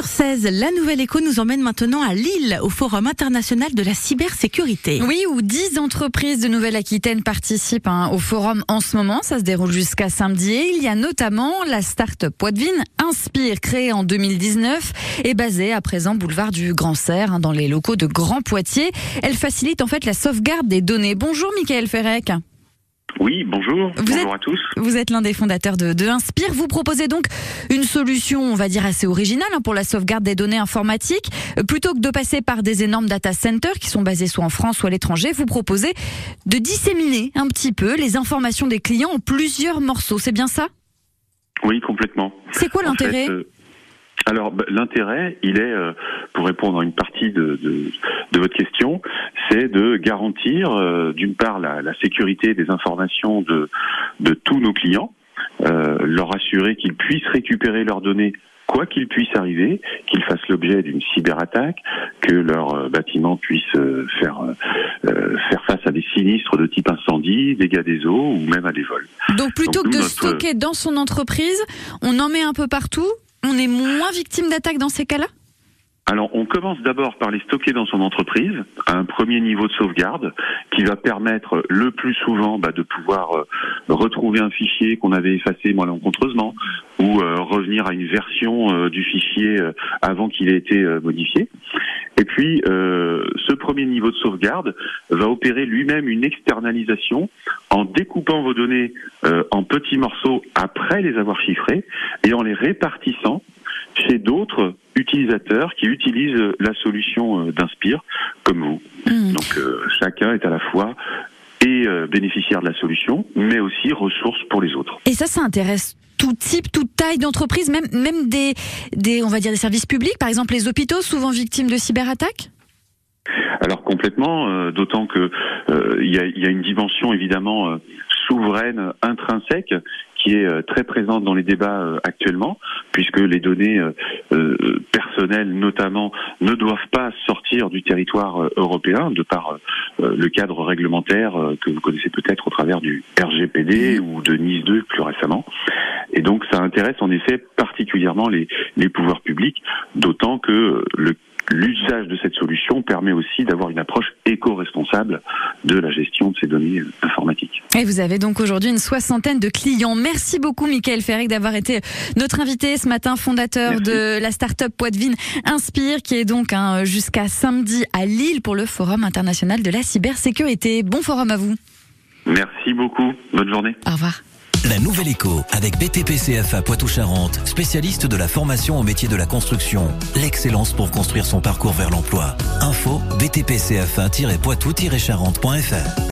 7h16, la Nouvelle Écho nous emmène maintenant à Lille, au Forum international de la cybersécurité. Oui, où 10 entreprises de Nouvelle-Aquitaine participent hein, au forum en ce moment. Ça se déroule jusqu'à samedi. Et il y a notamment la start-up Poitvin Inspire, créée en 2019 et basée à présent boulevard du Grand Serre, hein, dans les locaux de Grand Poitiers. Elle facilite en fait la sauvegarde des données. Bonjour, Michael Ferrec. Oui, bonjour. Vous bonjour êtes- à tous. Vous êtes l'un des fondateurs de, de Inspire. Vous proposez donc une solution, on va dire, assez originale hein, pour la sauvegarde des données informatiques. Euh, Plutôt que de passer par des énormes data centers qui sont basés soit en France soit à l'étranger, vous proposez de disséminer un petit peu les informations des clients en plusieurs morceaux. C'est bien ça? Oui, complètement. C'est quoi l'intérêt? euh, alors, bah, l'intérêt, il est, euh, pour répondre à une partie de, de, de votre question, c'est de garantir, euh, d'une part, la, la sécurité des informations de, de tous nos clients, euh, leur assurer qu'ils puissent récupérer leurs données quoi qu'il puisse arriver, qu'ils fassent l'objet d'une cyberattaque, que leur euh, bâtiment puisse euh, faire, euh, euh, faire face à des sinistres de type incendie, dégâts des eaux ou même à des vols. Donc plutôt Donc, que de notre- stocker dans son entreprise, on en met un peu partout. On est moins victime d'attaques dans ces cas-là? Alors, on commence d'abord par les stocker dans son entreprise, un premier niveau de sauvegarde, qui va permettre le plus souvent bah, de pouvoir euh, retrouver un fichier qu'on avait effacé malencontreusement, ou euh, revenir à une version euh, du fichier avant qu'il ait été modifié. Et puis, ce premier niveau de sauvegarde va opérer lui-même une externalisation en découpant vos données en petits morceaux après les avoir chiffrés et en les répartissant chez d'autres utilisateurs qui utilisent la solution euh, d'Inspire, comme vous. Hmm. Donc euh, chacun est à la fois et euh, bénéficiaire de la solution, mais aussi ressource pour les autres. Et ça, ça intéresse tout type, toute taille d'entreprise, même, même des, des, on va dire des services publics, par exemple les hôpitaux, souvent victimes de cyberattaques? Alors complètement, euh, d'autant que il y, a, il y a une dimension évidemment souveraine intrinsèque qui est euh, très présente dans les débats euh, actuellement, puisque les données euh, personnelles notamment ne doivent pas sortir du territoire européen de par le cadre réglementaire que vous connaissez peut-être au travers du RGPD ou de Nice 2 plus récemment. Et donc ça intéresse en effet particulièrement les, les pouvoirs publics, d'autant que le L'usage de cette solution permet aussi d'avoir une approche éco-responsable de la gestion de ces données euh, informatiques. Et vous avez donc aujourd'hui une soixantaine de clients. Merci beaucoup, Michael Ferrec, d'avoir été notre invité ce matin, fondateur Merci. de la start-up Poitvin Inspire, qui est donc hein, jusqu'à samedi à Lille pour le Forum international de la cybersécurité. Bon forum à vous. Merci beaucoup. Bonne journée. Au revoir. La Nouvelle Écho avec BTP-CFA Poitou-Charentes, spécialiste de la formation au métier de la construction. L'excellence pour construire son parcours vers l'emploi. Info btpcfa-poitou-charentes.fr